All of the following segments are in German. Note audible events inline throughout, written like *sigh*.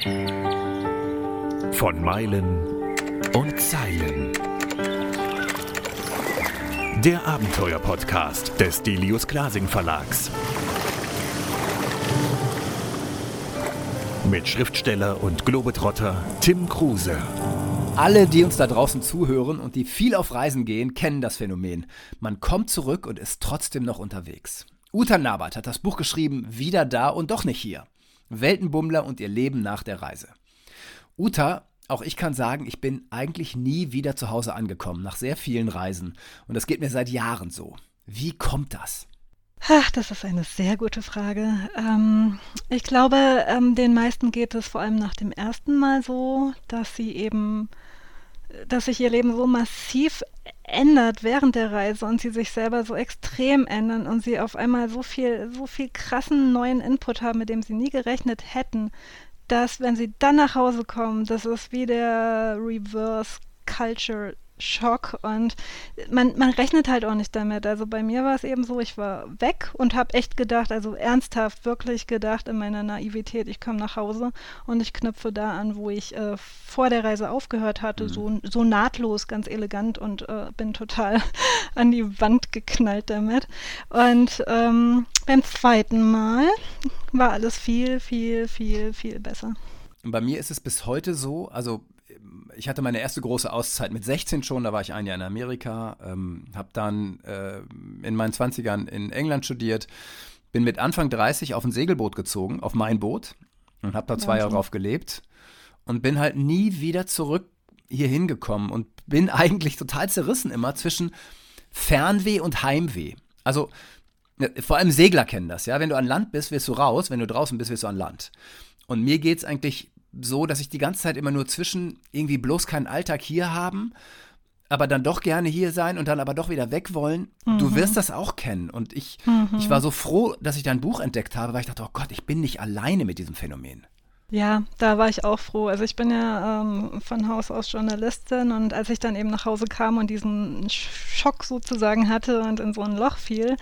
Von Meilen und Zeilen. Der Abenteuer-Podcast des Delius Glasing Verlags. Mit Schriftsteller und Globetrotter Tim Kruse. Alle, die uns da draußen zuhören und die viel auf Reisen gehen, kennen das Phänomen. Man kommt zurück und ist trotzdem noch unterwegs. Uta Nabert hat das Buch geschrieben Wieder da und doch nicht hier. Weltenbummler und ihr Leben nach der Reise. Uta, auch ich kann sagen, ich bin eigentlich nie wieder zu Hause angekommen, nach sehr vielen Reisen. Und das geht mir seit Jahren so. Wie kommt das? Ach, das ist eine sehr gute Frage. Ähm, ich glaube, ähm, den meisten geht es vor allem nach dem ersten Mal so, dass sie eben, dass sich ihr Leben so massiv ändert während der Reise und sie sich selber so extrem ändern und sie auf einmal so viel, so viel krassen neuen Input haben, mit dem sie nie gerechnet hätten, dass wenn sie dann nach Hause kommen, das ist wie der Reverse Culture Schock und man, man rechnet halt auch nicht damit. Also bei mir war es eben so, ich war weg und habe echt gedacht, also ernsthaft wirklich gedacht in meiner Naivität, ich komme nach Hause und ich knüpfe da an, wo ich äh, vor der Reise aufgehört hatte, mhm. so, so nahtlos, ganz elegant und äh, bin total *laughs* an die Wand geknallt damit. Und ähm, beim zweiten Mal war alles viel, viel, viel, viel besser. Bei mir ist es bis heute so, also ich hatte meine erste große Auszeit mit 16 schon, da war ich ein Jahr in Amerika, ähm, habe dann äh, in meinen 20ern in England studiert, bin mit Anfang 30 auf ein Segelboot gezogen, auf mein Boot und habe da zwei ja, Jahre drauf gelebt und bin halt nie wieder zurück hier hingekommen und bin *laughs* eigentlich total zerrissen immer zwischen Fernweh und Heimweh. Also vor allem Segler kennen das, ja. Wenn du an Land bist, wirst du raus, wenn du draußen bist, wirst du an Land. Und mir geht es eigentlich so, dass ich die ganze Zeit immer nur zwischen irgendwie bloß keinen Alltag hier haben, aber dann doch gerne hier sein und dann aber doch wieder weg wollen. Mhm. Du wirst das auch kennen. Und ich, mhm. ich war so froh, dass ich dein Buch entdeckt habe, weil ich dachte, oh Gott, ich bin nicht alleine mit diesem Phänomen. Ja, da war ich auch froh. Also ich bin ja ähm, von Haus aus Journalistin und als ich dann eben nach Hause kam und diesen Schock sozusagen hatte und in so ein Loch fiel,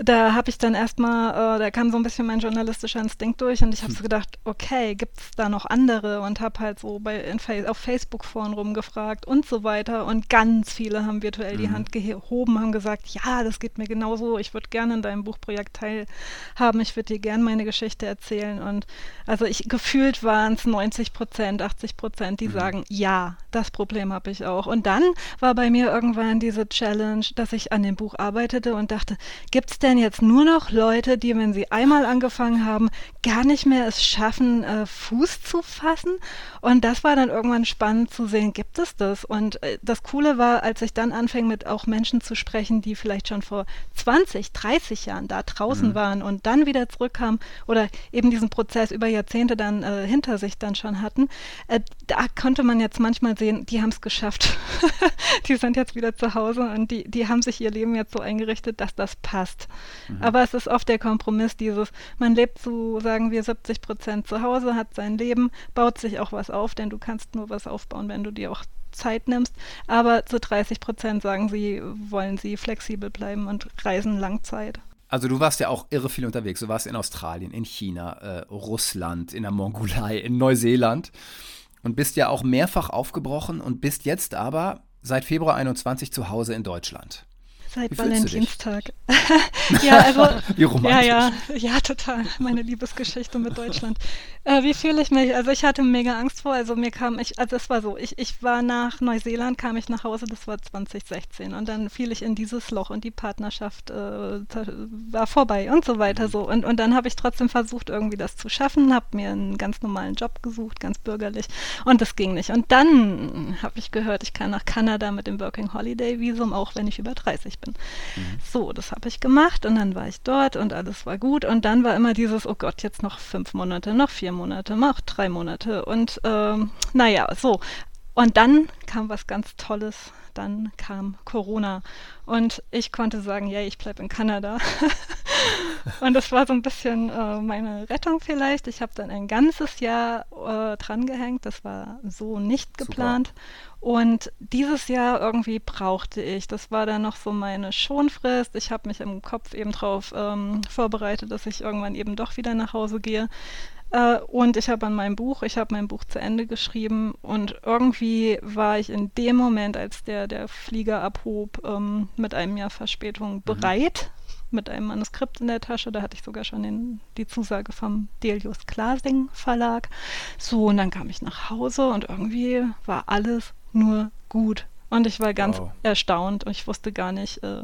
da habe ich dann erstmal, äh, da kam so ein bisschen mein journalistischer Instinkt durch und ich habe hm. so gedacht, okay, gibt es da noch andere und habe halt so bei, in, auf Facebook-Foren rumgefragt und so weiter und ganz viele haben virtuell mhm. die Hand gehoben, haben gesagt, ja, das geht mir genauso, ich würde gerne in deinem Buchprojekt teilhaben, ich würde dir gerne meine Geschichte erzählen und also ich gefühlt waren es 90 Prozent, 80 Prozent, die mhm. sagen, ja, das Problem habe ich auch und dann war bei mir irgendwann diese Challenge, dass ich an dem Buch arbeitete und dachte, gibt es denn denn jetzt nur noch Leute, die, wenn sie einmal angefangen haben, gar nicht mehr es schaffen, äh, Fuß zu fassen? Und das war dann irgendwann spannend zu sehen, gibt es das? Und äh, das Coole war, als ich dann anfing, mit auch Menschen zu sprechen, die vielleicht schon vor 20, 30 Jahren da draußen mhm. waren und dann wieder zurückkamen oder eben diesen Prozess über Jahrzehnte dann äh, hinter sich dann schon hatten, äh, da konnte man jetzt manchmal sehen, die haben es geschafft. *laughs* die sind jetzt wieder zu Hause und die, die haben sich ihr Leben jetzt so eingerichtet, dass das passt. Mhm. Aber es ist oft der Kompromiss dieses, man lebt zu, sagen wir, 70 Prozent zu Hause, hat sein Leben, baut sich auch was auf, denn du kannst nur was aufbauen, wenn du dir auch Zeit nimmst. Aber zu 30 Prozent sagen sie, wollen sie flexibel bleiben und reisen Langzeit. Also du warst ja auch irre viel unterwegs. Du warst in Australien, in China, äh, Russland, in der Mongolei, in Neuseeland und bist ja auch mehrfach aufgebrochen und bist jetzt aber seit Februar 21 zu Hause in Deutschland. Seit Valentinstag. *laughs* ja, also. wie romantisch. Ja, ja, ja, total. Meine Liebesgeschichte mit Deutschland. *laughs* Äh, wie fühle ich mich? Also ich hatte mega Angst vor. Also mir kam ich, also es war so, ich, ich war nach Neuseeland, kam ich nach Hause, das war 2016 und dann fiel ich in dieses Loch und die Partnerschaft äh, war vorbei und so weiter mhm. so. Und, und dann habe ich trotzdem versucht, irgendwie das zu schaffen, habe mir einen ganz normalen Job gesucht, ganz bürgerlich und das ging nicht. Und dann habe ich gehört, ich kann nach Kanada mit dem Working Holiday Visum, auch wenn ich über 30 bin. Mhm. So, das habe ich gemacht und dann war ich dort und alles war gut und dann war immer dieses, oh Gott, jetzt noch fünf Monate, noch vier Monate, noch drei Monate und ähm, naja, so. Und dann kam was ganz Tolles. Dann kam Corona und ich konnte sagen, ja, ich bleibe in Kanada. *laughs* *laughs* und das war so ein bisschen äh, meine Rettung vielleicht. Ich habe dann ein ganzes Jahr äh, drangehängt. Das war so nicht geplant. Super. Und dieses Jahr irgendwie brauchte ich, das war dann noch so meine Schonfrist. Ich habe mich im Kopf eben darauf ähm, vorbereitet, dass ich irgendwann eben doch wieder nach Hause gehe. Äh, und ich habe an meinem Buch, ich habe mein Buch zu Ende geschrieben und irgendwie war ich in dem Moment, als der, der Flieger abhob, ähm, mit einem Jahr Verspätung mhm. bereit, mit einem Manuskript in der Tasche. Da hatte ich sogar schon den, die Zusage vom Delius Klasing Verlag. So, und dann kam ich nach Hause und irgendwie war alles nur gut. Und ich war ganz wow. erstaunt und ich wusste gar nicht, äh,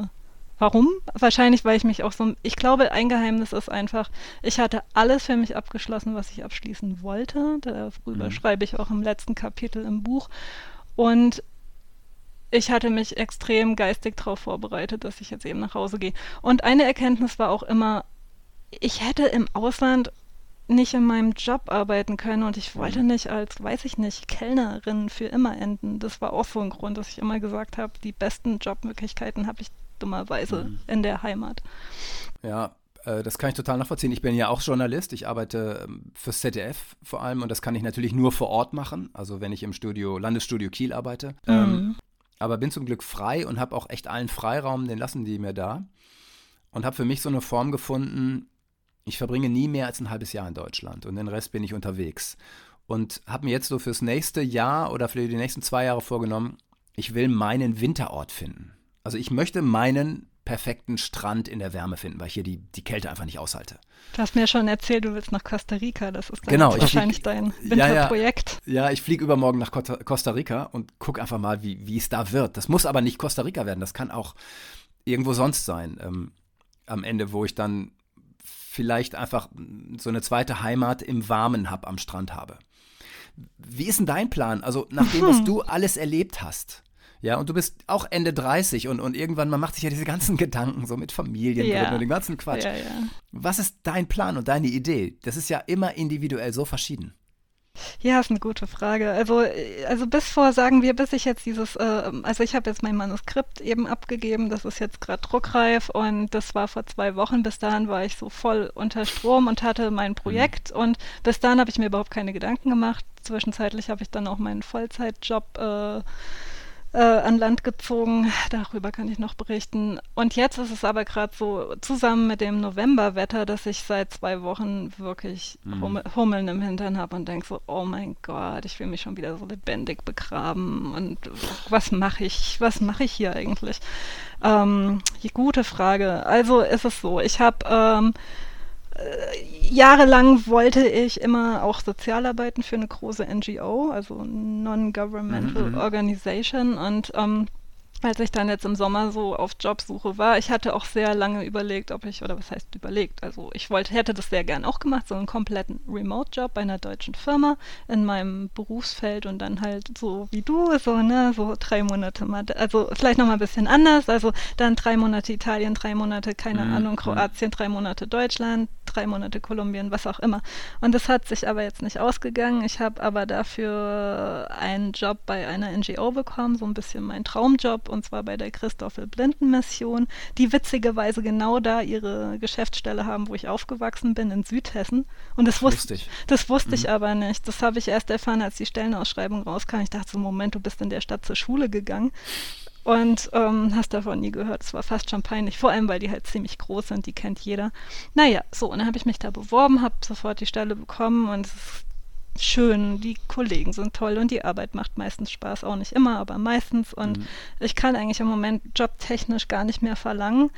Warum? Wahrscheinlich, weil ich mich auch so. Ich glaube, ein Geheimnis ist einfach, ich hatte alles für mich abgeschlossen, was ich abschließen wollte. Darüber mhm. schreibe ich auch im letzten Kapitel im Buch. Und ich hatte mich extrem geistig darauf vorbereitet, dass ich jetzt eben nach Hause gehe. Und eine Erkenntnis war auch immer, ich hätte im Ausland nicht in meinem Job arbeiten können und ich wollte mhm. nicht als, weiß ich nicht, Kellnerin für immer enden. Das war auch so ein Grund, dass ich immer gesagt habe, die besten Jobmöglichkeiten habe ich dummerweise mhm. in der Heimat. Ja, äh, das kann ich total nachvollziehen. Ich bin ja auch Journalist. Ich arbeite ähm, fürs ZDF vor allem und das kann ich natürlich nur vor Ort machen. Also wenn ich im Studio, Landesstudio Kiel arbeite. Mhm. Ähm, aber bin zum Glück frei und habe auch echt allen Freiraum, den lassen die mir da. Und habe für mich so eine Form gefunden, ich verbringe nie mehr als ein halbes Jahr in Deutschland und den Rest bin ich unterwegs. Und habe mir jetzt so fürs nächste Jahr oder für die nächsten zwei Jahre vorgenommen, ich will meinen Winterort finden. Also ich möchte meinen perfekten Strand in der Wärme finden, weil ich hier die, die Kälte einfach nicht aushalte. Du hast mir schon erzählt, du willst nach Costa Rica. Das ist genau, wahrscheinlich flieg, dein Winterprojekt. Ja, ja, ja ich fliege übermorgen nach Costa Rica und gucke einfach mal, wie, wie es da wird. Das muss aber nicht Costa Rica werden, das kann auch irgendwo sonst sein. Ähm, am Ende, wo ich dann vielleicht einfach so eine zweite Heimat im Warmen hab, am Strand habe. Wie ist denn dein Plan? Also nach dem, was *laughs* du alles erlebt hast, ja, und du bist auch Ende 30 und, und irgendwann, man macht sich ja diese ganzen *laughs* Gedanken so mit Familien ja. und dem ganzen Quatsch. Ja, ja. Was ist dein Plan und deine Idee? Das ist ja immer individuell so verschieden. Ja, ist eine gute Frage. Also, also bis vor, sagen wir, bis ich jetzt dieses, äh, also ich habe jetzt mein Manuskript eben abgegeben, das ist jetzt gerade druckreif und das war vor zwei Wochen. Bis dahin war ich so voll unter Strom und hatte mein mhm. Projekt mhm. und bis dahin habe ich mir überhaupt keine Gedanken gemacht. Zwischenzeitlich habe ich dann auch meinen Vollzeitjob äh, äh, an Land gezogen. Darüber kann ich noch berichten. Und jetzt ist es aber gerade so zusammen mit dem Novemberwetter, dass ich seit zwei Wochen wirklich mhm. Hummeln im Hintern habe und denke so, oh mein Gott, ich will mich schon wieder so lebendig begraben. Und was mache ich? Was mache ich hier eigentlich? Ähm, gute Frage. Also ist es so, ich habe ähm, äh, jahrelang wollte ich immer auch Sozialarbeiten für eine große NGO, also Non-Governmental mhm. mhm. Organization. Und ähm, als ich dann jetzt im Sommer so auf Jobsuche war, ich hatte auch sehr lange überlegt, ob ich, oder was heißt überlegt, also ich wollte, hätte das sehr gern auch gemacht, so einen kompletten Remote-Job bei einer deutschen Firma in meinem Berufsfeld und dann halt so wie du, so, ne, so drei Monate mal, also vielleicht nochmal ein bisschen anders, also dann drei Monate Italien, drei Monate, keine mhm. Ahnung, Kroatien, drei Monate Deutschland, drei Monate Kolumbien, was auch immer. Und das hat sich aber jetzt nicht ausgegangen. Ich habe aber dafür einen Job bei einer NGO bekommen, so ein bisschen mein Traumjob und zwar bei der Christoffel Blinden Mission, die witzigerweise genau da ihre Geschäftsstelle haben, wo ich aufgewachsen bin, in Südhessen. Und das, wus Lustig. das wusste mhm. ich aber nicht. Das habe ich erst erfahren, als die Stellenausschreibung rauskam. Ich dachte so, Moment, du bist in der Stadt zur Schule gegangen und ähm, hast davon nie gehört. Es war fast schon peinlich, vor allem weil die halt ziemlich groß sind, die kennt jeder. Naja, so, und dann habe ich mich da beworben, habe sofort die Stelle bekommen und es ist schön, die Kollegen sind toll und die Arbeit macht meistens Spaß, auch nicht immer, aber meistens. Und mhm. ich kann eigentlich im Moment jobtechnisch gar nicht mehr verlangen.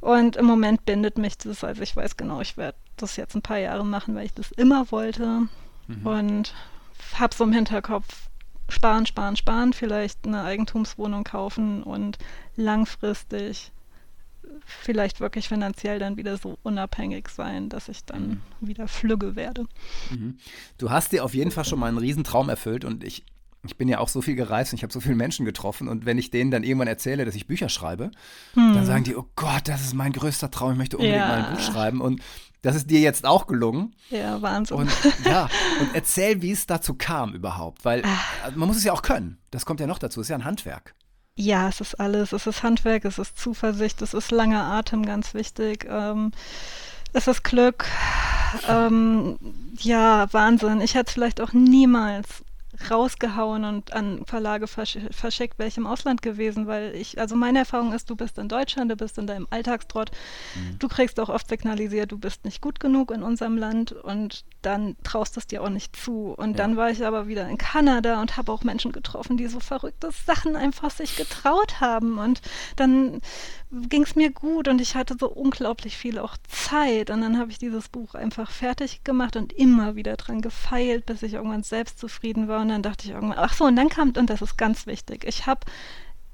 Und im Moment bindet mich das, also ich weiß genau, ich werde das jetzt ein paar Jahre machen, weil ich das immer wollte. Mhm. Und habe so im Hinterkopf, sparen, sparen, sparen, vielleicht eine Eigentumswohnung kaufen und langfristig vielleicht wirklich finanziell dann wieder so unabhängig sein, dass ich dann mhm. wieder flügge werde. Mhm. Du hast dir auf jeden Fall schon mal einen Riesentraum erfüllt und ich, ich bin ja auch so viel gereist und ich habe so viele Menschen getroffen und wenn ich denen dann irgendwann erzähle, dass ich Bücher schreibe, hm. dann sagen die, oh Gott, das ist mein größter Traum, ich möchte unbedingt ja. mal ein Buch schreiben und das ist dir jetzt auch gelungen. Ja, Wahnsinn. Und, ja, und erzähl, wie es dazu kam überhaupt, weil ah. man muss es ja auch können. Das kommt ja noch dazu, es ist ja ein Handwerk. Ja, es ist alles. Es ist Handwerk, es ist Zuversicht, es ist langer Atem, ganz wichtig. Ähm, es ist Glück. Ähm, ja, Wahnsinn. Ich hätte es vielleicht auch niemals rausgehauen und an Verlage versch verschickt, welche im Ausland gewesen, weil ich, also meine Erfahrung ist, du bist in Deutschland, du bist in deinem Alltagstrott, mhm. du kriegst auch oft signalisiert, du bist nicht gut genug in unserem Land und dann traust es dir auch nicht zu. Und ja. dann war ich aber wieder in Kanada und habe auch Menschen getroffen, die so verrückte Sachen einfach sich getraut haben. Und dann ging es mir gut und ich hatte so unglaublich viel auch Zeit. Und dann habe ich dieses Buch einfach fertig gemacht und immer wieder dran gefeilt, bis ich irgendwann selbst zufrieden war. Und dann dachte ich irgendwann, ach so, und dann kam, und das ist ganz wichtig, ich habe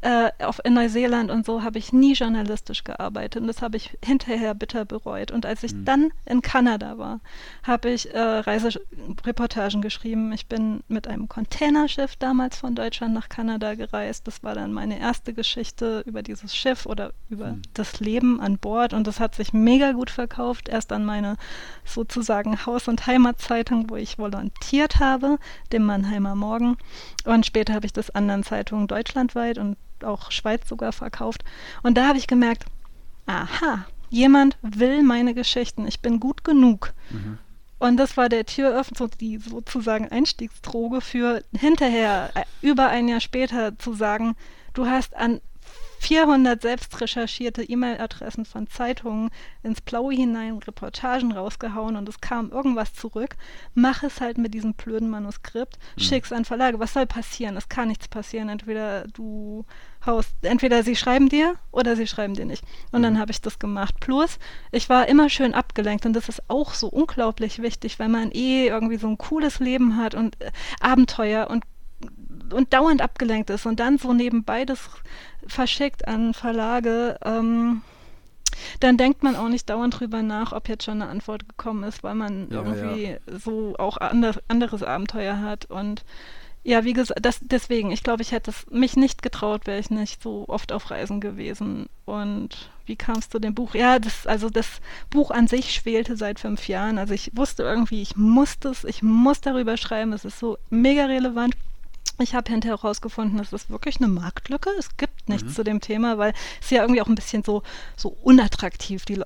äh, auf, in Neuseeland und so habe ich nie journalistisch gearbeitet und das habe ich hinterher bitter bereut. Und als ich mhm. dann in Kanada war, habe ich äh, Reisereportagen geschrieben. Ich bin mit einem Containerschiff damals von Deutschland nach Kanada gereist. Das war dann meine erste Geschichte über dieses Schiff oder über mhm. das Leben an Bord und das hat sich mega gut verkauft. Erst an meine sozusagen Haus- und Heimatzeitung, wo ich volontiert habe, dem Mannheimer Morgen. Und später habe ich das anderen Zeitungen deutschlandweit und auch Schweiz sogar verkauft. Und da habe ich gemerkt, aha, jemand will meine Geschichten. Ich bin gut genug. Mhm. Und das war der Türöffner, die sozusagen Einstiegsdroge für hinterher, äh, über ein Jahr später zu sagen, du hast an 400 selbst recherchierte E-Mail-Adressen von Zeitungen ins Blaue hinein Reportagen rausgehauen und es kam irgendwas zurück. Mach es halt mit diesem blöden Manuskript, mhm. schick's an Verlage. Was soll passieren? Es kann nichts passieren. Entweder du haust, entweder sie schreiben dir oder sie schreiben dir nicht. Und mhm. dann habe ich das gemacht. Plus, ich war immer schön abgelenkt und das ist auch so unglaublich wichtig, weil man eh irgendwie so ein cooles Leben hat und äh, Abenteuer und und dauernd abgelenkt ist und dann so nebenbei das verschickt an Verlage, ähm, dann denkt man auch nicht dauernd drüber nach, ob jetzt schon eine Antwort gekommen ist, weil man ja, irgendwie ja. so auch anders, anderes Abenteuer hat. Und ja, wie gesagt, das, deswegen, ich glaube, ich hätte es mich nicht getraut, wäre ich nicht so oft auf Reisen gewesen. Und wie kam es zu dem Buch? Ja, das, also das Buch an sich schwelte seit fünf Jahren. Also ich wusste irgendwie, ich muss das, ich muss darüber schreiben, es ist so mega relevant. Ich habe hinterher herausgefunden, es ist wirklich eine Marktlücke. Es gibt nichts mhm. zu dem Thema, weil es ja irgendwie auch ein bisschen so, so unattraktiv. Die,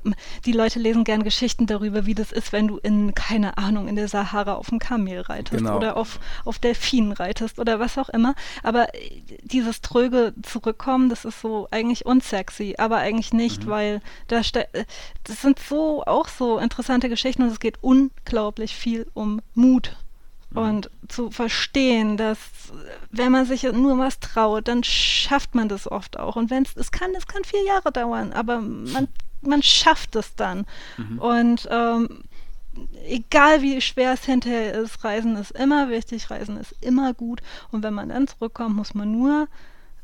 die Leute lesen gern Geschichten darüber, wie das ist, wenn du in, keine Ahnung, in der Sahara auf dem Kamel reitest genau. oder auf, auf Delfinen reitest oder was auch immer. Aber äh, dieses tröge Zurückkommen, das ist so eigentlich unsexy, aber eigentlich nicht, mhm. weil da äh, das sind so auch so interessante Geschichten und es geht unglaublich viel um Mut. Und zu verstehen, dass wenn man sich nur was traut, dann schafft man das oft auch. Und wenn es, es kann, es kann vier Jahre dauern, aber man, man schafft es dann. Mhm. Und ähm, egal wie schwer es hinterher ist, Reisen ist immer wichtig, Reisen ist immer gut. Und wenn man dann zurückkommt, muss man nur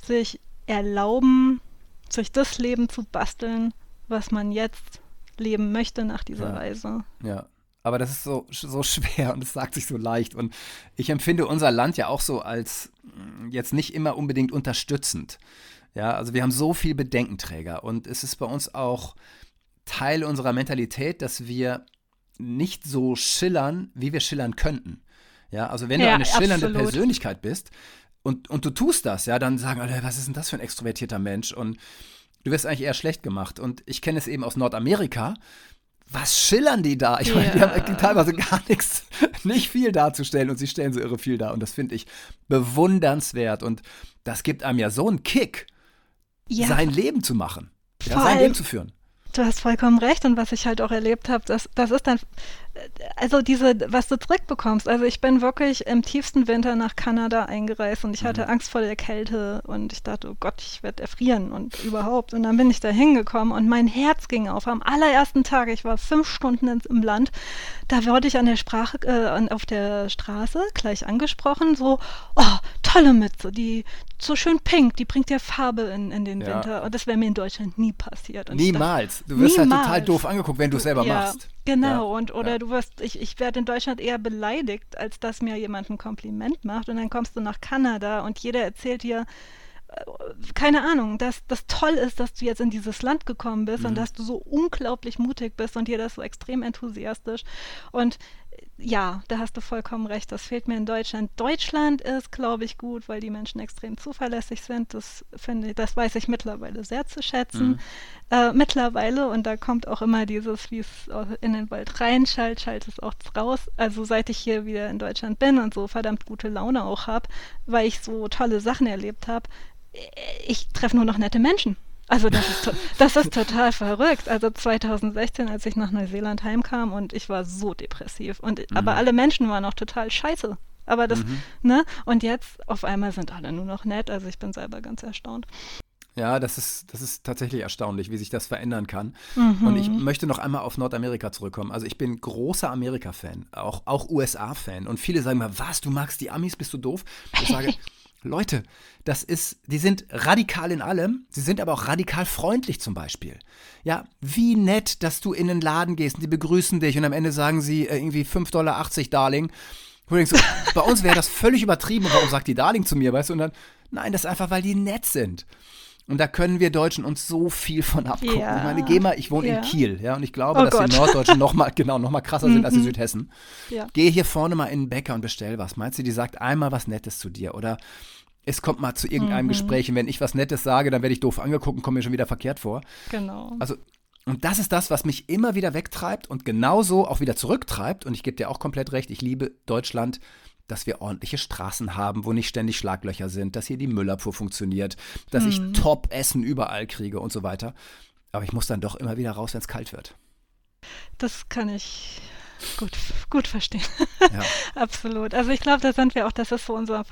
sich erlauben, sich das Leben zu basteln, was man jetzt leben möchte nach dieser ja. Reise. Ja, aber das ist so, so schwer und es sagt sich so leicht. Und ich empfinde unser Land ja auch so als mm, jetzt nicht immer unbedingt unterstützend. Ja, also wir haben so viel Bedenkenträger und es ist bei uns auch Teil unserer Mentalität, dass wir nicht so schillern, wie wir schillern könnten. Ja, also wenn ja, du eine schillernde absolut. Persönlichkeit bist und, und du tust das, ja, dann sagen alle, was ist denn das für ein extrovertierter Mensch? Und du wirst eigentlich eher schlecht gemacht. Und ich kenne es eben aus Nordamerika, was schillern die da? Ich meine, die haben teilweise gar nichts, *laughs* nicht viel darzustellen und sie stellen so irre viel dar. Und das finde ich bewundernswert. Und das gibt einem ja so einen Kick, ja. sein Leben zu machen, ja, sein Leben zu führen. Du hast vollkommen recht und was ich halt auch erlebt habe, das, das ist dann, also diese, was du zurückbekommst. Also ich bin wirklich im tiefsten Winter nach Kanada eingereist und ich hatte mhm. Angst vor der Kälte und ich dachte, oh Gott, ich werde erfrieren und überhaupt. Und dann bin ich da hingekommen und mein Herz ging auf. Am allerersten Tag, ich war fünf Stunden ins, im Land, da wurde ich an der Sprache, äh, auf der Straße gleich angesprochen, so, oh, tolle Mütze, die so schön pink, die bringt ja Farbe in, in den ja. Winter. Und das wäre mir in Deutschland nie passiert. Und Niemals. Dachte, du wirst niemals. halt total doof angeguckt, wenn du es selber ja, machst. Genau, ja. und oder ja. du wirst, ich, ich werde in Deutschland eher beleidigt, als dass mir jemand ein Kompliment macht. Und dann kommst du nach Kanada und jeder erzählt dir, äh, keine Ahnung, dass das toll ist, dass du jetzt in dieses Land gekommen bist mhm. und dass du so unglaublich mutig bist und dir das so extrem enthusiastisch. Und ja, da hast du vollkommen recht. Das fehlt mir in Deutschland. Deutschland ist, glaube ich, gut, weil die Menschen extrem zuverlässig sind. Das finde ich, das weiß ich mittlerweile sehr zu schätzen. Mhm. Äh, mittlerweile, und da kommt auch immer dieses, wie es in den Wald reinschallt, schallt es auch raus. Also seit ich hier wieder in Deutschland bin und so verdammt gute Laune auch habe, weil ich so tolle Sachen erlebt habe, äh, ich treffe nur noch nette Menschen. Also das ist, das ist total verrückt. Also 2016, als ich nach Neuseeland heimkam und ich war so depressiv. Und, mhm. Aber alle Menschen waren auch total scheiße. Aber das, mhm. ne? Und jetzt auf einmal sind alle nur noch nett. Also ich bin selber ganz erstaunt. Ja, das ist, das ist tatsächlich erstaunlich, wie sich das verändern kann. Mhm. Und ich möchte noch einmal auf Nordamerika zurückkommen. Also ich bin großer Amerika-Fan, auch, auch USA-Fan. Und viele sagen mal, was, du magst die Amis, bist du doof? Ich sage, *laughs* Leute, das ist, die sind radikal in allem, sie sind aber auch radikal freundlich zum Beispiel. Ja, wie nett, dass du in den Laden gehst und die begrüßen dich und am Ende sagen sie äh, irgendwie 5,80 Dollar, Darling. Du denkst, so, *laughs* bei uns wäre das völlig übertrieben und warum sagt die Darling zu mir, weißt du? Und dann, nein, das ist einfach, weil die nett sind. Und da können wir Deutschen uns so viel von abgucken. Ja. Ich meine, geh mal, ich wohne ja. in Kiel, ja, und ich glaube, oh dass Gott. die Norddeutschen noch mal, genau, noch mal krasser sind als die mhm. Südhessen. Ja. Geh hier vorne mal in den Bäcker und bestell was. Meinst du, die sagt einmal was Nettes zu dir? Oder es kommt mal zu irgendeinem mhm. Gespräch und wenn ich was Nettes sage, dann werde ich doof angeguckt und komme mir schon wieder verkehrt vor. Genau. Also, und das ist das, was mich immer wieder wegtreibt und genauso auch wieder zurücktreibt. Und ich gebe dir auch komplett recht, ich liebe Deutschland dass wir ordentliche Straßen haben, wo nicht ständig Schlaglöcher sind, dass hier die Müllabfuhr funktioniert, dass hm. ich. Top-Essen überall kriege und so weiter. Aber ich muss dann doch immer wieder raus, wenn es kalt wird. Das kann ich gut, gut verstehen. Ja. *laughs* Absolut. Also ich glaube, da sind wir auch, das ist so unser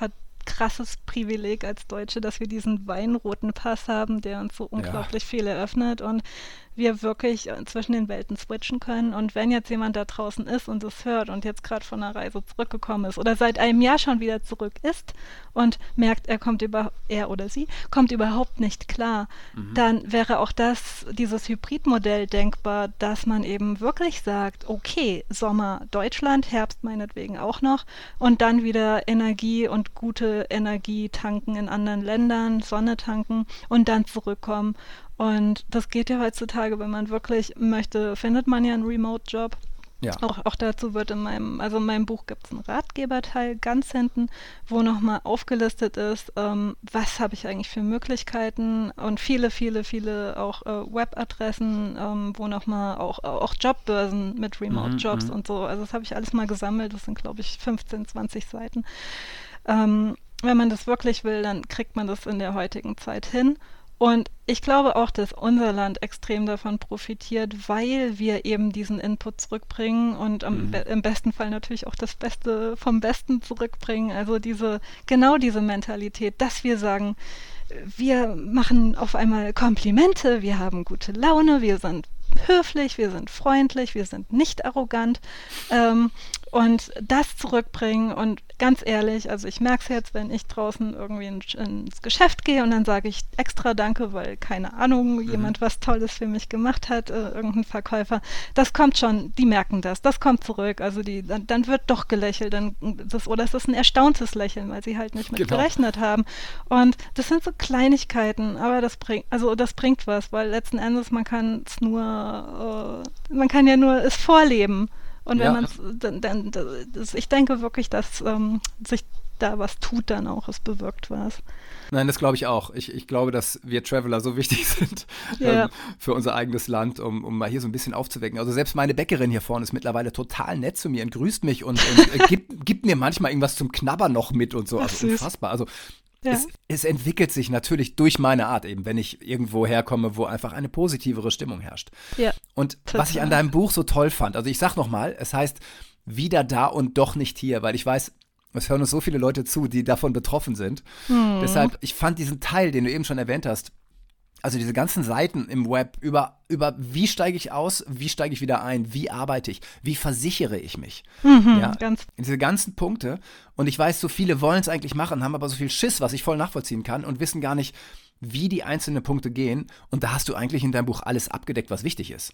krasses Privileg als Deutsche, dass wir diesen weinroten Pass haben, der uns so unglaublich ja. viel eröffnet und wir wirklich äh, zwischen den Welten switchen können. Und wenn jetzt jemand da draußen ist und es hört und jetzt gerade von einer Reise zurückgekommen ist oder seit einem Jahr schon wieder zurück ist und merkt, er kommt über er oder sie kommt überhaupt nicht klar, mhm. dann wäre auch das dieses Hybridmodell denkbar, dass man eben wirklich sagt, okay, Sommer Deutschland, Herbst meinetwegen auch noch und dann wieder Energie und gute Energie tanken in anderen Ländern, Sonne tanken und dann zurückkommen und das geht ja heutzutage, wenn man wirklich möchte, findet man ja einen Remote-Job. Ja. Auch, auch dazu wird in meinem, also in meinem Buch gibt es einen Ratgeberteil ganz hinten, wo nochmal aufgelistet ist, ähm, was habe ich eigentlich für Möglichkeiten und viele, viele, viele auch äh, Webadressen, ähm, wo nochmal auch, auch Jobbörsen mit Remote-Jobs mhm, mhm, und so. Also das habe ich alles mal gesammelt, das sind glaube ich 15, 20 Seiten. Ähm, wenn man das wirklich will, dann kriegt man das in der heutigen Zeit hin. Und ich glaube auch, dass unser Land extrem davon profitiert, weil wir eben diesen Input zurückbringen und mhm. be im besten Fall natürlich auch das Beste vom Besten zurückbringen. Also diese, genau diese Mentalität, dass wir sagen, wir machen auf einmal Komplimente, wir haben gute Laune, wir sind höflich, wir sind freundlich, wir sind nicht arrogant ähm, und das zurückbringen und ganz ehrlich, also ich merke es jetzt, wenn ich draußen irgendwie in, ins Geschäft gehe und dann sage ich extra Danke, weil keine Ahnung, mhm. jemand was Tolles für mich gemacht hat, äh, irgendein Verkäufer, das kommt schon, die merken das, das kommt zurück, also die, dann, dann wird doch gelächelt, dann das, oder es ist ein erstauntes Lächeln, weil sie halt nicht mit genau. gerechnet haben und das sind so Kleinigkeiten, aber das bringt, also das bringt was, weil letzten Endes man kann es nur, äh, man kann ja nur es vorleben. Und wenn ja. man dann, dann das, ich denke wirklich, dass ähm, sich da was tut dann auch, es bewirkt was. Nein, das glaube ich auch. Ich, ich glaube, dass wir Traveler so wichtig *laughs* sind ja. ähm, für unser eigenes Land, um, um mal hier so ein bisschen aufzuwecken. Also selbst meine Bäckerin hier vorne ist mittlerweile total nett zu mir und grüßt mich und, und äh, gibt, *laughs* gibt, mir manchmal irgendwas zum Knabbern noch mit und so. Also unfassbar. Also ja. Es, es, entwickelt sich natürlich durch meine Art eben, wenn ich irgendwo herkomme, wo einfach eine positivere Stimmung herrscht. Ja, und total. was ich an deinem Buch so toll fand, also ich sag nochmal, es heißt wieder da und doch nicht hier, weil ich weiß, es hören uns so viele Leute zu, die davon betroffen sind. Hm. Deshalb, ich fand diesen Teil, den du eben schon erwähnt hast, also diese ganzen Seiten im Web über, über wie steige ich aus, wie steige ich wieder ein, wie arbeite ich, wie versichere ich mich. Mhm, ja, ganz. Diese ganzen Punkte. Und ich weiß, so viele wollen es eigentlich machen, haben aber so viel Schiss, was ich voll nachvollziehen kann und wissen gar nicht, wie die einzelnen Punkte gehen. Und da hast du eigentlich in deinem Buch alles abgedeckt, was wichtig ist.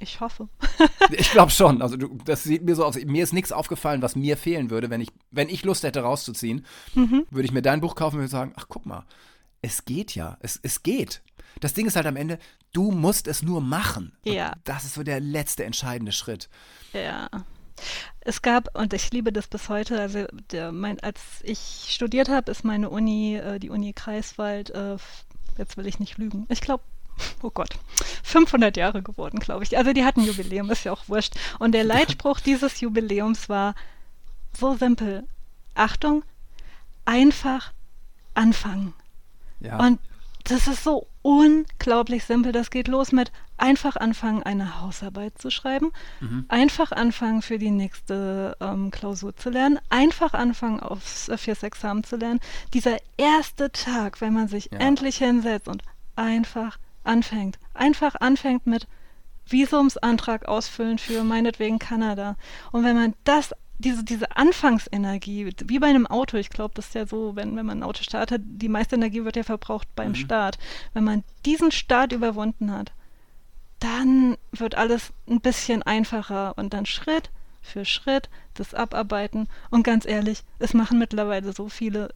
Ich hoffe. *laughs* ich glaube schon. Also du, das sieht mir so aus. Mir ist nichts aufgefallen, was mir fehlen würde, wenn ich, wenn ich Lust hätte, rauszuziehen. Mhm. Würde ich mir dein Buch kaufen und würde sagen, ach guck mal, es geht ja. Es, es geht. Das Ding ist halt am Ende, du musst es nur machen. Ja. Und das ist so der letzte entscheidende Schritt. Ja. Es gab, und ich liebe das bis heute, also der, mein, als ich studiert habe, ist meine Uni, äh, die Uni Kreiswald, äh, jetzt will ich nicht lügen, ich glaube, oh Gott, 500 Jahre geworden, glaube ich. Also die hatten Jubiläum, ist ja auch wurscht. Und der Leitspruch dieses Jubiläums war so simpel. Achtung, einfach anfangen. Ja. Und das ist so unglaublich simpel. Das geht los mit einfach anfangen, eine Hausarbeit zu schreiben, mhm. einfach anfangen, für die nächste ähm, Klausur zu lernen, einfach anfangen, aufs, äh, fürs Examen zu lernen. Dieser erste Tag, wenn man sich ja. endlich hinsetzt und einfach anfängt, einfach anfängt mit Visumsantrag ausfüllen für meinetwegen Kanada. Und wenn man das diese, diese Anfangsenergie, wie bei einem Auto, ich glaube, das ist ja so, wenn, wenn man ein Auto startet, die meiste Energie wird ja verbraucht beim mhm. Start. Wenn man diesen Start überwunden hat, dann wird alles ein bisschen einfacher und dann Schritt für Schritt das abarbeiten. Und ganz ehrlich, es machen mittlerweile so viele.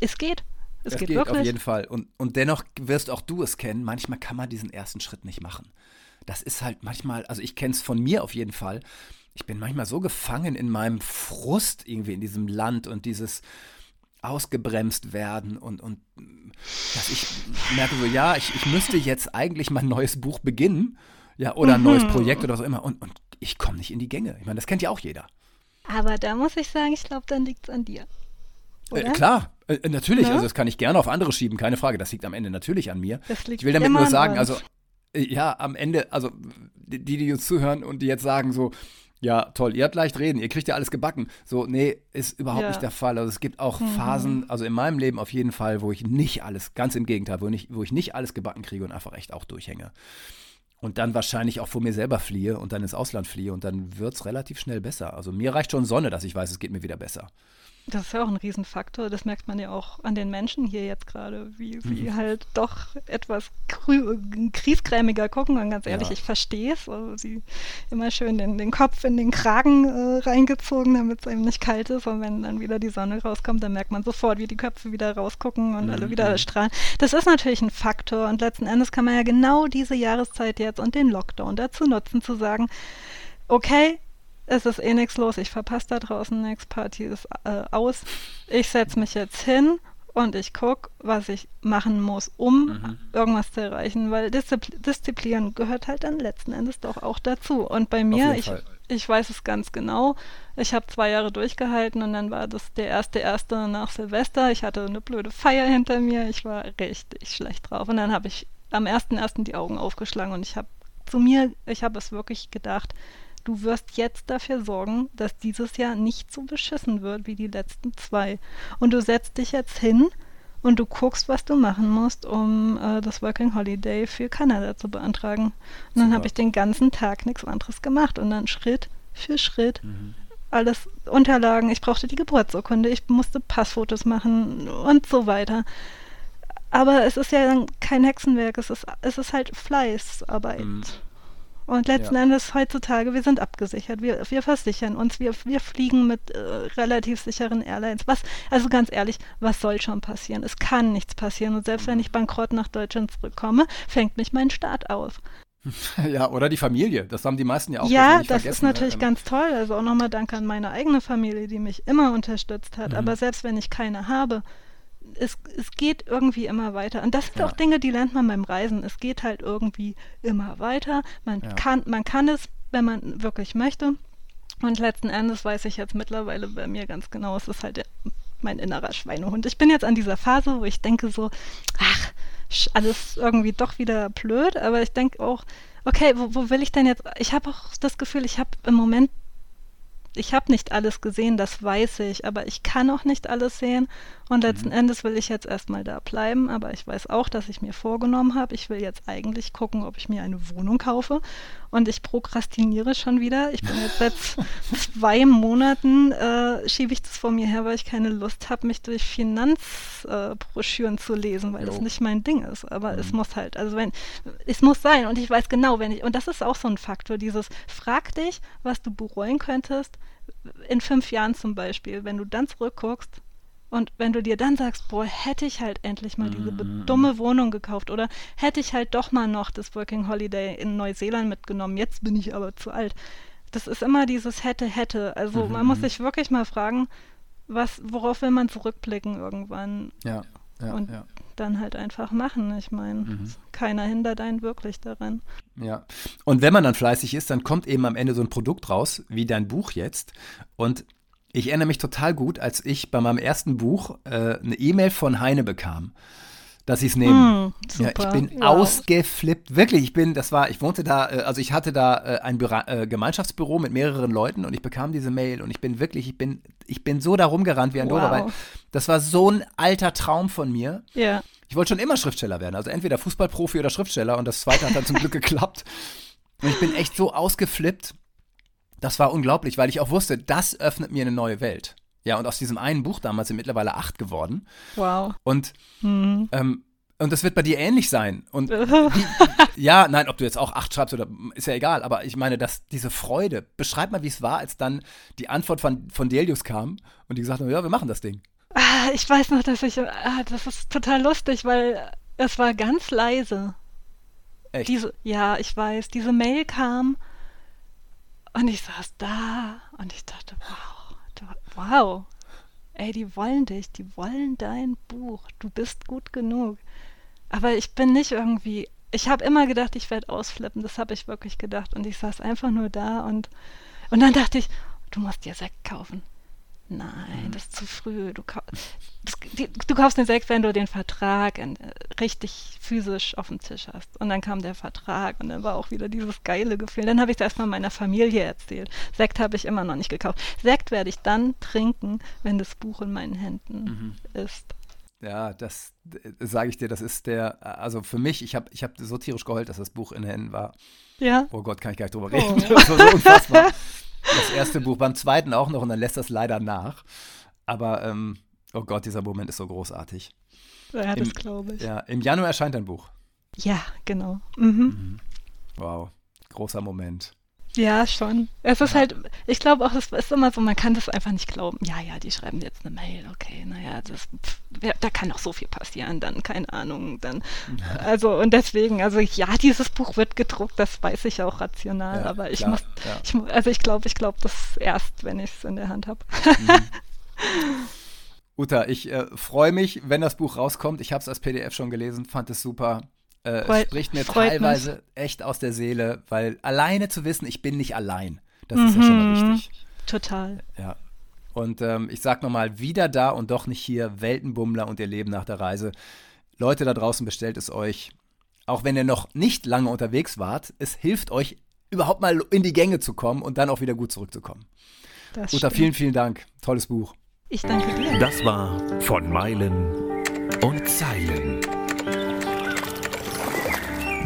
Es geht. Es, es geht, geht wirklich. auf jeden Fall. Und, und dennoch wirst auch du es kennen. Manchmal kann man diesen ersten Schritt nicht machen. Das ist halt manchmal, also ich kenne es von mir auf jeden Fall ich bin manchmal so gefangen in meinem Frust irgendwie in diesem Land und dieses ausgebremst werden und, und dass ich merke so, ja, ich, ich müsste jetzt eigentlich mein neues Buch beginnen, ja, oder ein neues mhm. Projekt oder was auch immer und, und ich komme nicht in die Gänge. Ich meine, das kennt ja auch jeder. Aber da muss ich sagen, ich glaube, dann liegt es an dir. Äh, klar, äh, natürlich, ja? also das kann ich gerne auf andere schieben, keine Frage, das liegt am Ende natürlich an mir. ich will damit nur sagen, also äh, ja, am Ende, also die, die uns zuhören und die jetzt sagen so, ja, toll, ihr habt leicht reden, ihr kriegt ja alles gebacken. So, nee, ist überhaupt ja. nicht der Fall. Also es gibt auch mhm. Phasen, also in meinem Leben auf jeden Fall, wo ich nicht alles, ganz im Gegenteil, wo, nicht, wo ich nicht alles gebacken kriege und einfach echt auch durchhänge. Und dann wahrscheinlich auch vor mir selber fliehe und dann ins Ausland fliehe und dann wird es relativ schnell besser. Also mir reicht schon Sonne, dass ich weiß, es geht mir wieder besser. Das ist ja auch ein Riesenfaktor. Das merkt man ja auch an den Menschen hier jetzt gerade, wie sie mhm. halt doch etwas kriesgrämiger gucken. Und ganz ehrlich, ja. ich verstehe es. Also sie immer schön den, den Kopf in den Kragen äh, reingezogen, damit es eben nicht kalt ist. Und wenn dann wieder die Sonne rauskommt, dann merkt man sofort, wie die Köpfe wieder rausgucken und mhm. alle wieder strahlen. Das ist natürlich ein Faktor. Und letzten Endes kann man ja genau diese Jahreszeit jetzt und den Lockdown dazu nutzen, zu sagen, okay, es ist eh nichts los, ich verpasse da draußen nichts, Party ist äh, aus. Ich setze mich jetzt hin und ich gucke, was ich machen muss, um mhm. irgendwas zu erreichen, weil Diszipl Disziplin gehört halt dann letzten Endes doch auch dazu. Und bei mir, ich, ich weiß es ganz genau, ich habe zwei Jahre durchgehalten und dann war das der erste erste nach Silvester. Ich hatte eine blöde Feier hinter mir, ich war richtig schlecht drauf und dann habe ich am ersten ersten die Augen aufgeschlagen und ich habe zu mir, ich habe es wirklich gedacht, du wirst jetzt dafür sorgen, dass dieses Jahr nicht so beschissen wird wie die letzten zwei. Und du setzt dich jetzt hin und du guckst, was du machen musst, um äh, das Working Holiday für Kanada zu beantragen. Und dann habe ich den ganzen Tag nichts anderes gemacht und dann Schritt für Schritt mhm. alles Unterlagen. Ich brauchte die Geburtsurkunde, ich musste Passfotos machen und so weiter. Aber es ist ja kein Hexenwerk, es ist, es ist halt Fleißarbeit. Mhm. Und letzten ja. Endes heutzutage, wir sind abgesichert. Wir, wir versichern uns, wir, wir fliegen mit äh, relativ sicheren Airlines. Was, also ganz ehrlich, was soll schon passieren? Es kann nichts passieren. Und selbst wenn mhm. ich bankrott nach Deutschland zurückkomme, fängt mich mein Staat auf. *laughs* Ja, oder die Familie. Das haben die meisten ja auch. Ja, das ist natürlich ne? ganz toll. Also auch nochmal Dank an meine eigene Familie, die mich immer unterstützt hat. Mhm. Aber selbst wenn ich keine habe, es, es geht irgendwie immer weiter. Und das sind ja. auch Dinge, die lernt man beim Reisen. Es geht halt irgendwie immer weiter. Man, ja. kann, man kann es, wenn man wirklich möchte. Und letzten Endes weiß ich jetzt mittlerweile bei mir ganz genau, es ist halt der, mein innerer Schweinehund. Ich bin jetzt an dieser Phase, wo ich denke so, ach, alles irgendwie doch wieder blöd, aber ich denke auch, okay, wo, wo will ich denn jetzt? Ich habe auch das Gefühl, ich habe im Moment ich habe nicht alles gesehen, das weiß ich, aber ich kann auch nicht alles sehen. Und letzten mhm. Endes will ich jetzt erstmal da bleiben, aber ich weiß auch, dass ich mir vorgenommen habe, ich will jetzt eigentlich gucken, ob ich mir eine Wohnung kaufe. Und ich prokrastiniere schon wieder. Ich bin jetzt seit *laughs* zwei Monaten, äh, schiebe ich das vor mir her, weil ich keine Lust habe, mich durch Finanzbroschüren äh, zu lesen, weil jo. das nicht mein Ding ist. Aber mhm. es muss halt, also wenn, es muss sein. Und ich weiß genau, wenn ich, und das ist auch so ein Faktor, dieses, frag dich, was du bereuen könntest, in fünf Jahren zum Beispiel, wenn du dann zurückguckst und wenn du dir dann sagst, boah, hätte ich halt endlich mal diese mm. dumme Wohnung gekauft oder hätte ich halt doch mal noch das Working Holiday in Neuseeland mitgenommen, jetzt bin ich aber zu alt, das ist immer dieses hätte, hätte. Also mhm. man muss mhm. sich wirklich mal fragen, was, worauf will man zurückblicken irgendwann? Ja. ja und ja. dann halt einfach machen. Ich meine, mhm. keiner hindert einen wirklich daran. Ja. Und wenn man dann fleißig ist, dann kommt eben am Ende so ein Produkt raus, wie dein Buch jetzt. Und ich erinnere mich total gut, als ich bei meinem ersten Buch äh, eine E-Mail von Heine bekam dass sie es nehmen. Mm, ja, ich bin wow. ausgeflippt. Wirklich, ich bin, das war, ich wohnte da, äh, also ich hatte da äh, ein Büra äh, Gemeinschaftsbüro mit mehreren Leuten und ich bekam diese Mail und ich bin wirklich, ich bin, ich bin so da rumgerannt wie ein wow. Weil das war so ein alter Traum von mir. Ja. Ich wollte schon immer Schriftsteller werden, also entweder Fußballprofi oder Schriftsteller und das zweite hat dann zum Glück *laughs* geklappt. Und ich bin echt so ausgeflippt. Das war unglaublich, weil ich auch wusste, das öffnet mir eine neue Welt. Ja, und aus diesem einen Buch damals sind mittlerweile acht geworden. Wow. Und, mhm. ähm, und das wird bei dir ähnlich sein. Und *laughs* die, ja, nein, ob du jetzt auch acht schreibst oder ist ja egal, aber ich meine, dass diese Freude, beschreib mal, wie es war, als dann die Antwort von, von Delius kam und die gesagt haben, ja, wir machen das Ding. Ah, ich weiß noch, dass ich, ah, das ist total lustig, weil es war ganz leise. Echt? Diese, ja, ich weiß, diese Mail kam und ich saß da und ich dachte, wow wow, ey, die wollen dich, die wollen dein Buch, du bist gut genug. Aber ich bin nicht irgendwie, ich habe immer gedacht, ich werde ausflippen, das habe ich wirklich gedacht. Und ich saß einfach nur da und, und dann dachte ich, du musst dir Sekt kaufen. Nein, mhm. das ist zu früh. Du, das, die, du kaufst den Sekt, wenn du den Vertrag in, äh, richtig physisch auf dem Tisch hast. Und dann kam der Vertrag und dann war auch wieder dieses geile Gefühl. Dann habe ich es erstmal meiner Familie erzählt. Sekt habe ich immer noch nicht gekauft. Sekt werde ich dann trinken, wenn das Buch in meinen Händen mhm. ist. Ja, das sage ich dir, das ist der, also für mich, ich habe ich hab so tierisch geheult, dass das Buch in den Händen war. Ja. Oh Gott, kann ich gar nicht drüber reden. Oh. *laughs* Das war so unfassbar. Das erste Buch, beim zweiten auch noch und dann lässt das leider nach. Aber, ähm, oh Gott, dieser Moment ist so großartig. Ja, das glaube ich. Ja, im Januar erscheint dein Buch. Ja, genau. Mhm. Mhm. Wow, großer Moment. Ja, schon. Es ist ja. halt, ich glaube auch, es ist immer so, man kann das einfach nicht glauben. Ja, ja, die schreiben jetzt eine Mail, okay, naja, das, pff, da kann noch so viel passieren, dann, keine Ahnung, dann, also, und deswegen, also, ja, dieses Buch wird gedruckt, das weiß ich auch rational, ja, aber ich klar, muss, ja. ich, also, ich glaube, ich glaube das erst, wenn ich es in der Hand habe. Mhm. *laughs* Uta, ich äh, freue mich, wenn das Buch rauskommt. Ich habe es als PDF schon gelesen, fand es super. Äh, es spricht mir teilweise mich. echt aus der Seele, weil alleine zu wissen, ich bin nicht allein, das mhm. ist ja schon mal mhm. wichtig. Total. Ja. Und ähm, ich sag nochmal, wieder da und doch nicht hier, Weltenbummler und ihr Leben nach der Reise. Leute da draußen, bestellt es euch. Auch wenn ihr noch nicht lange unterwegs wart, es hilft euch, überhaupt mal in die Gänge zu kommen und dann auch wieder gut zurückzukommen. Das Uta, vielen, vielen Dank. Tolles Buch. Ich danke dir. Das war von Meilen und Zeilen.